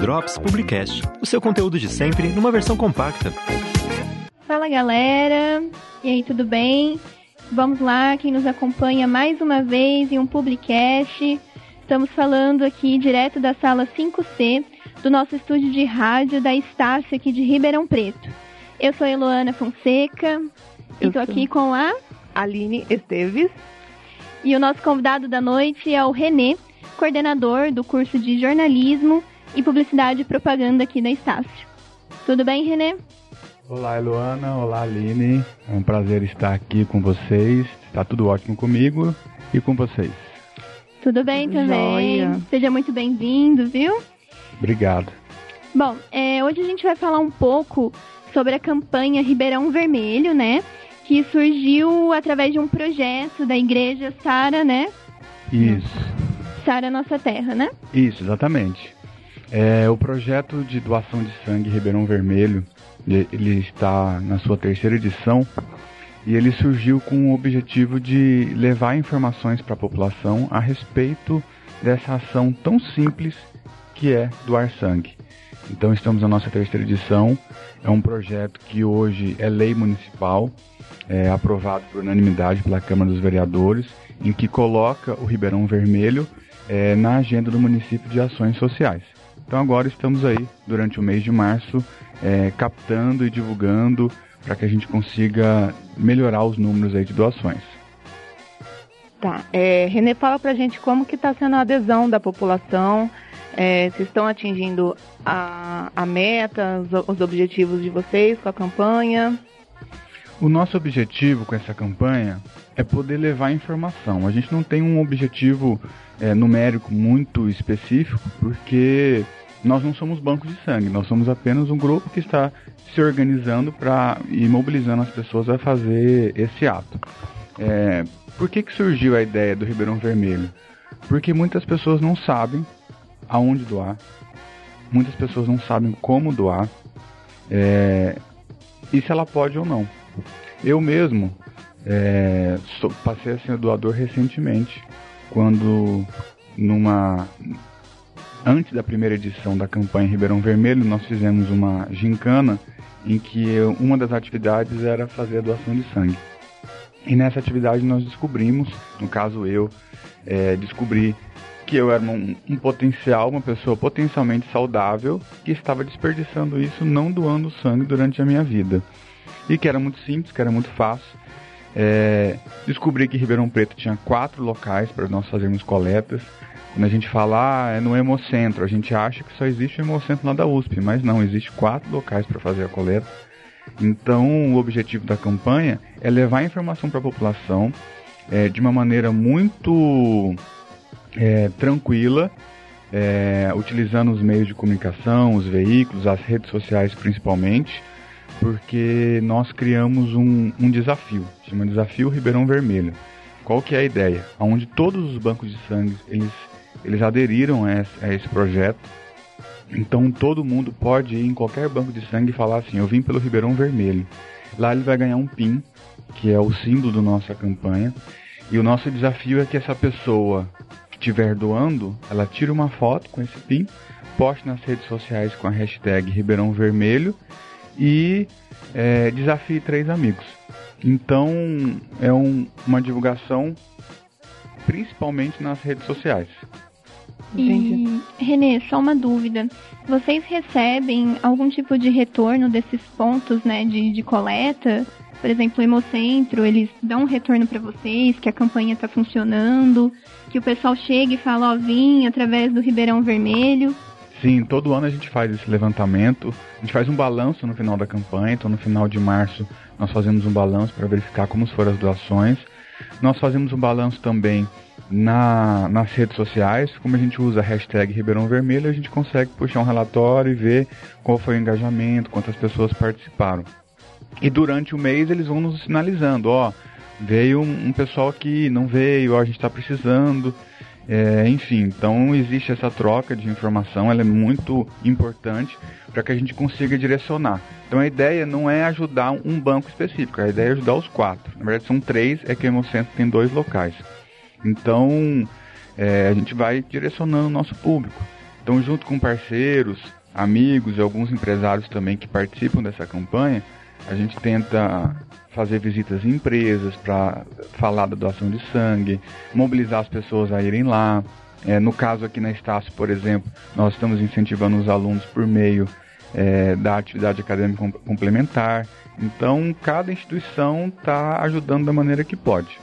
Drops Publicast, o seu conteúdo de sempre numa versão compacta. Fala galera, e aí tudo bem? Vamos lá, quem nos acompanha mais uma vez em um Publicast. Estamos falando aqui direto da sala 5C do nosso estúdio de rádio da Estácio aqui de Ribeirão Preto. Eu sou a Eloana Fonseca e estou aqui com a Aline Esteves. E o nosso convidado da noite é o Renê, coordenador do curso de jornalismo e publicidade e propaganda aqui da Estácio. Tudo bem, Renê? Olá, Eloana. Olá, Aline. É um prazer estar aqui com vocês. Está tudo ótimo comigo e com vocês. Tudo bem também. Joia. Seja muito bem-vindo, viu? Obrigado. Bom, é, hoje a gente vai falar um pouco sobre a campanha Ribeirão Vermelho, né? Que surgiu através de um projeto da igreja Sara, né? Isso. Sara Nossa Terra, né? Isso, exatamente. É, o projeto de doação de sangue Ribeirão Vermelho, ele está na sua terceira edição e ele surgiu com o objetivo de levar informações para a população a respeito dessa ação tão simples que é doar sangue. Então estamos na nossa terceira edição. É um projeto que hoje é lei municipal, é aprovado por unanimidade pela Câmara dos Vereadores, em que coloca o Ribeirão Vermelho é, na agenda do município de ações sociais. Então agora estamos aí durante o mês de março é, captando e divulgando para que a gente consiga melhorar os números aí de doações. Tá. É, Renê, fala pra gente como que está sendo a adesão da população, é, se estão atingindo a, a meta, os, os objetivos de vocês com a campanha. O nosso objetivo com essa campanha é poder levar informação. A gente não tem um objetivo é, numérico muito específico, porque nós não somos bancos de sangue, nós somos apenas um grupo que está se organizando para e mobilizando as pessoas a fazer esse ato. É, por que, que surgiu a ideia do Ribeirão Vermelho? Porque muitas pessoas não sabem aonde doar, muitas pessoas não sabem como doar é, e se ela pode ou não. Eu mesmo é, sou, passei a ser doador recentemente, quando numa antes da primeira edição da campanha Ribeirão Vermelho, nós fizemos uma gincana em que uma das atividades era fazer a doação de sangue. E nessa atividade nós descobrimos, no caso eu, é, descobri que eu era um, um, potencial, uma pessoa potencialmente saudável que estava desperdiçando isso não doando sangue durante a minha vida. E que era muito simples, que era muito fácil. É, descobri que Ribeirão Preto tinha quatro locais para nós fazermos coletas. Quando a gente fala, ah, é no Hemocentro, a gente acha que só existe o Hemocentro lá da USP, mas não, existe quatro locais para fazer a coleta. Então, o objetivo da campanha é levar informação para a população é, de uma maneira muito é, tranquila, é, utilizando os meios de comunicação, os veículos, as redes sociais principalmente, porque nós criamos um, um desafio, chama Desafio Ribeirão Vermelho. Qual que é a ideia? Onde todos os bancos de sangue eles eles aderiram a esse, a esse projeto. Então todo mundo pode ir em qualquer banco de sangue e falar assim: eu vim pelo Ribeirão Vermelho. Lá ele vai ganhar um PIN, que é o símbolo da nossa campanha. E o nosso desafio é que essa pessoa estiver doando, ela tire uma foto com esse PIN, poste nas redes sociais com a hashtag Ribeirão Vermelho e é, desafie três amigos. Então é um, uma divulgação principalmente nas redes sociais. Entendi. E, Renê, só uma dúvida. Vocês recebem algum tipo de retorno desses pontos né, de, de coleta? Por exemplo, o Hemocentro, eles dão um retorno para vocês, que a campanha está funcionando, que o pessoal chega e fala, ó, oh, vim através do Ribeirão Vermelho. Sim, todo ano a gente faz esse levantamento. A gente faz um balanço no final da campanha, então no final de março nós fazemos um balanço para verificar como foram as doações. Nós fazemos um balanço também na, nas redes sociais, como a gente usa a hashtag Ribeirão Vermelho, a gente consegue puxar um relatório e ver qual foi o engajamento, quantas pessoas participaram. E durante o mês eles vão nos sinalizando, ó, veio um, um pessoal aqui, não veio, ó, a gente está precisando. É, enfim, então existe essa troca de informação, ela é muito importante para que a gente consiga direcionar. Então a ideia não é ajudar um banco específico, a ideia é ajudar os quatro. Na verdade são três, é que o Hemocentro tem dois locais. Então é, a gente vai direcionando o nosso público. Então, junto com parceiros, amigos e alguns empresários também que participam dessa campanha, a gente tenta fazer visitas em empresas para falar da doação de sangue, mobilizar as pessoas a irem lá. É, no caso aqui na Estácio, por exemplo, nós estamos incentivando os alunos por meio é, da atividade acadêmica complementar. Então, cada instituição está ajudando da maneira que pode.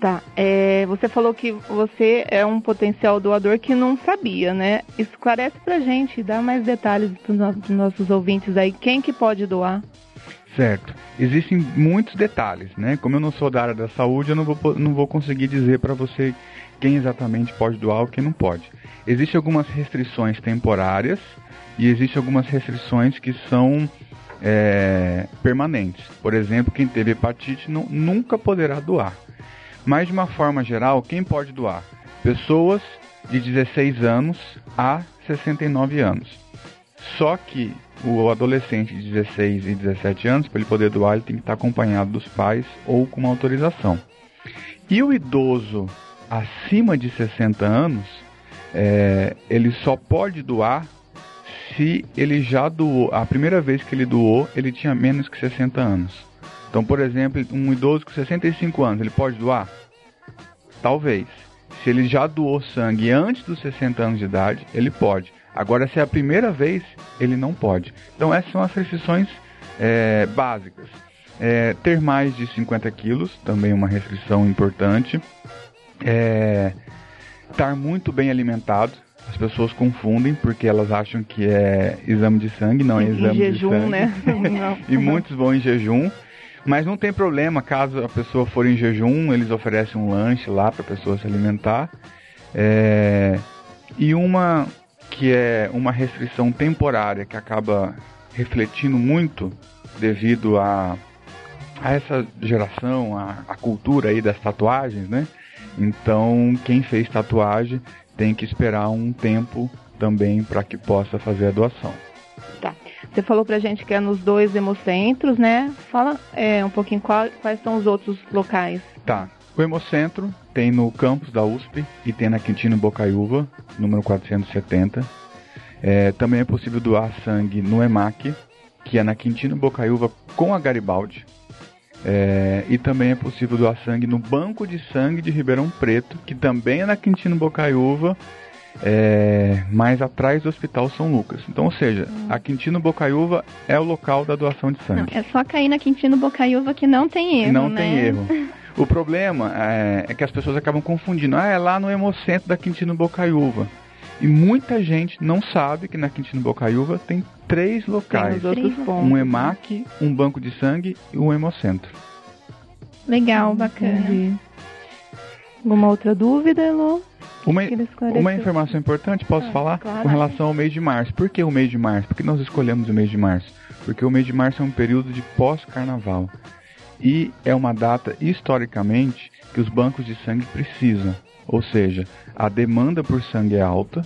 Tá. É, você falou que você é um potencial doador que não sabia, né? Esclarece pra gente, dá mais detalhes para os nossos ouvintes aí. Quem que pode doar? Certo. Existem muitos detalhes, né? Como eu não sou da área da saúde, eu não vou, não vou conseguir dizer para você quem exatamente pode doar ou quem não pode. Existem algumas restrições temporárias e existem algumas restrições que são é, permanentes. Por exemplo, quem teve hepatite não, nunca poderá doar. Mas de uma forma geral, quem pode doar? Pessoas de 16 anos a 69 anos. Só que o adolescente de 16 e 17 anos, para ele poder doar, ele tem que estar acompanhado dos pais ou com uma autorização. E o idoso acima de 60 anos, é, ele só pode doar se ele já doou, a primeira vez que ele doou, ele tinha menos que 60 anos. Então, por exemplo, um idoso com 65 anos, ele pode doar? Talvez. Se ele já doou sangue antes dos 60 anos de idade, ele pode. Agora, se é a primeira vez, ele não pode. Então, essas são as restrições é, básicas. É, ter mais de 50 quilos, também uma restrição importante. É, estar muito bem alimentado. As pessoas confundem porque elas acham que é exame de sangue, não é exame em jejum, de sangue. né? e muitos vão em jejum. Mas não tem problema, caso a pessoa for em jejum, eles oferecem um lanche lá para a pessoa se alimentar. É... E uma que é uma restrição temporária que acaba refletindo muito devido a, a essa geração, a, a cultura aí das tatuagens, né? Então, quem fez tatuagem tem que esperar um tempo também para que possa fazer a doação. Tá. Você falou pra gente que é nos dois hemocentros, né? Fala é, um pouquinho qual, quais são os outros locais. Tá. O Hemocentro tem no campus da USP e tem na Quintino Bocaiúva, número 470. É, também é possível doar sangue no EMAC, que é na Quintino Bocaiúva com a Garibaldi. É, e também é possível doar sangue no Banco de Sangue de Ribeirão Preto, que também é na Quintino Bocaiúva é, mais atrás do Hospital São Lucas. Então, ou seja, hum. a Quintino Bocaiúva é o local da doação de sangue. Não, é só cair na Quintino Bocaiúva que não tem erro, Não né? tem erro. O problema é, é, que as pessoas acabam confundindo. Ah, é lá no Hemocentro da Quintino Bocaiúva. E muita gente não sabe que na Quintino Bocaiúva tem três locais. Tem três um EMAC, um banco de sangue e um Hemocentro. Legal, bacana. Entendi. Alguma outra dúvida, Elô? Uma, uma informação importante, posso ah, falar? Claro. Com relação ao mês de março. Por que o mês de março? Por que nós escolhemos o mês de março? Porque o mês de março é um período de pós-carnaval. E é uma data, historicamente, que os bancos de sangue precisam. Ou seja, a demanda por sangue é alta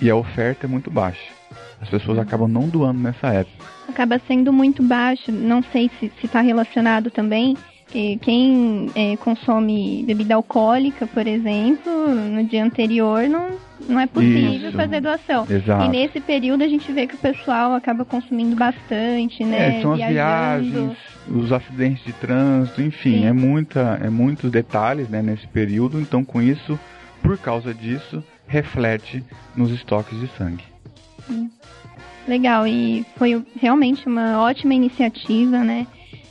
e a oferta é muito baixa. As pessoas acabam não doando nessa época. Acaba sendo muito baixo. Não sei se está relacionado também que quem é, consome bebida alcoólica, por exemplo, no dia anterior não, não é possível Isso. fazer doação. Exato. E nesse período a gente vê que o pessoal acaba consumindo bastante, né? É, são as viagens, os acidentes de trânsito, enfim, é muita, é muitos detalhes né, nesse período. Então, com isso, por causa disso, reflete nos estoques de sangue. Legal, e foi realmente uma ótima iniciativa, né?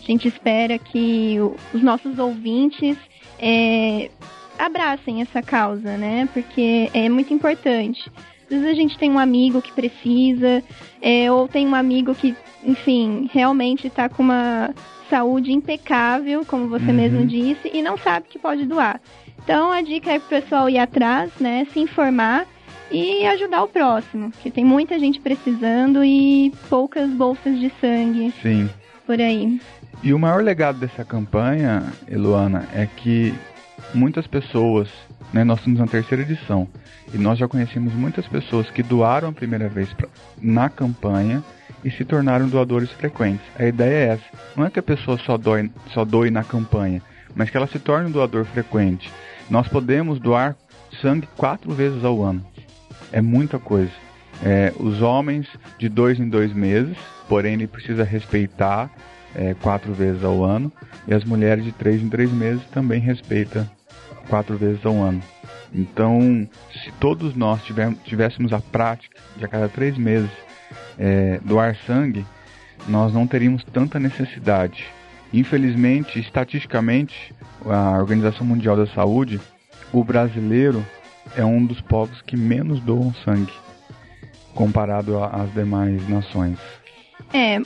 A gente espera que os nossos ouvintes é, abracem essa causa, né? Porque é muito importante. Às vezes a gente tem um amigo que precisa, é, ou tem um amigo que, enfim, realmente está com uma saúde impecável, como você uhum. mesmo disse, e não sabe que pode doar. Então a dica é para o pessoal ir atrás, né? Se informar e ajudar o próximo, porque tem muita gente precisando e poucas bolsas de sangue Sim. Por aí. E o maior legado dessa campanha, Eluana, é que muitas pessoas, né, nós estamos na terceira edição, e nós já conhecemos muitas pessoas que doaram a primeira vez pra, na campanha e se tornaram doadores frequentes. A ideia é essa. Não é que a pessoa só, doe, só doe na campanha, mas que ela se torne um doador frequente. Nós podemos doar sangue quatro vezes ao ano. É muita coisa. É, os homens de dois em dois meses, porém ele precisa respeitar é, quatro vezes ao ano, e as mulheres de três em três meses também respeita quatro vezes ao ano. Então, se todos nós tivéssemos a prática de a cada três meses é, doar sangue, nós não teríamos tanta necessidade. Infelizmente, estatisticamente, a Organização Mundial da Saúde, o brasileiro é um dos povos que menos doam sangue comparado às demais nações. É,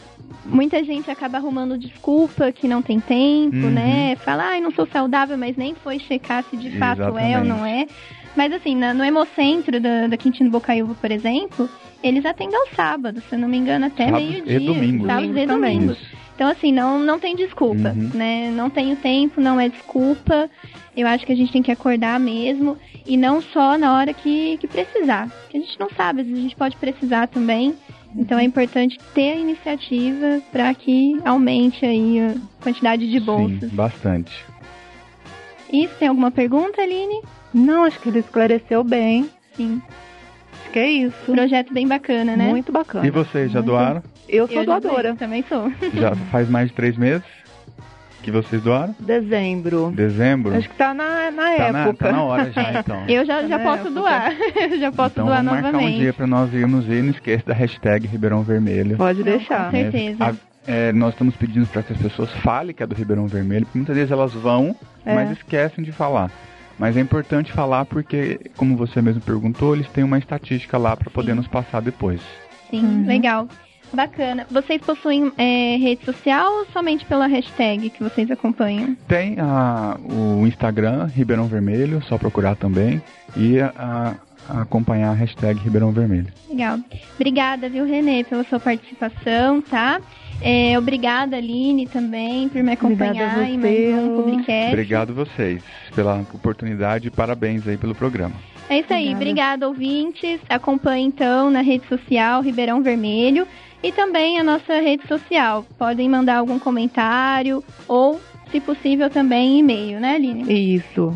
muita gente acaba arrumando desculpa que não tem tempo, uhum. né? Fala, ai, não sou saudável, mas nem foi checar se de fato Exatamente. é ou não é. Mas assim, no Hemocentro da, da Quintino Bocaiúva, por exemplo, eles atendem ao sábado, se eu não me engano, até meio-dia. E domingo. Sábado e domingo. Então, assim, não, não tem desculpa, uhum. né? Não tenho tempo, não é desculpa. Eu acho que a gente tem que acordar mesmo. E não só na hora que, que precisar. Que a gente não sabe, às vezes a gente pode precisar também. Então é importante ter a iniciativa para que aumente aí a quantidade de bolsas. Sim, bastante. Isso, tem alguma pergunta, Aline? Não, acho que ele esclareceu bem. Sim. Que é isso. Projeto bem bacana, né? Muito bacana. E vocês, já Muito... doaram? Eu sou Eu doadora. Também sou. Já faz mais de três meses? que vocês doaram? Dezembro. Dezembro? Acho que tá na, na tá época. Na, tá na hora já, então. Eu já, tá já posso época. doar. já posso então, doar vamos novamente. marcar um dia pra nós irmos e não esqueça da hashtag Ribeirão Vermelho. Pode deixar. Com certeza. A, é, nós estamos pedindo para que as pessoas falem que é do Ribeirão Vermelho, porque muitas vezes elas vão, é. mas esquecem de falar. Mas é importante falar porque, como você mesmo perguntou, eles têm uma estatística lá para poder nos passar depois. Sim, uhum. legal. Bacana. Vocês possuem é, rede social ou somente pela hashtag que vocês acompanham? Tem a, o Instagram, Ribeirão Vermelho, só procurar também. E a, a acompanhar a hashtag Ribeirão Vermelho. Legal. Obrigada, viu, Renê, pela sua participação, tá? É, obrigada, Aline, também, por me acompanhar em mais um Publicast. Obrigado vocês pela oportunidade e parabéns aí pelo programa. É isso aí, obrigada, ouvintes. Acompanhe então na rede social Ribeirão Vermelho e também a nossa rede social. Podem mandar algum comentário ou, se possível, também e-mail, né, Aline? Isso.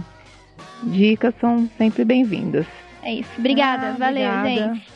Dicas são sempre bem-vindas. É isso. Obrigada. Ah, Valeu, obrigada. gente.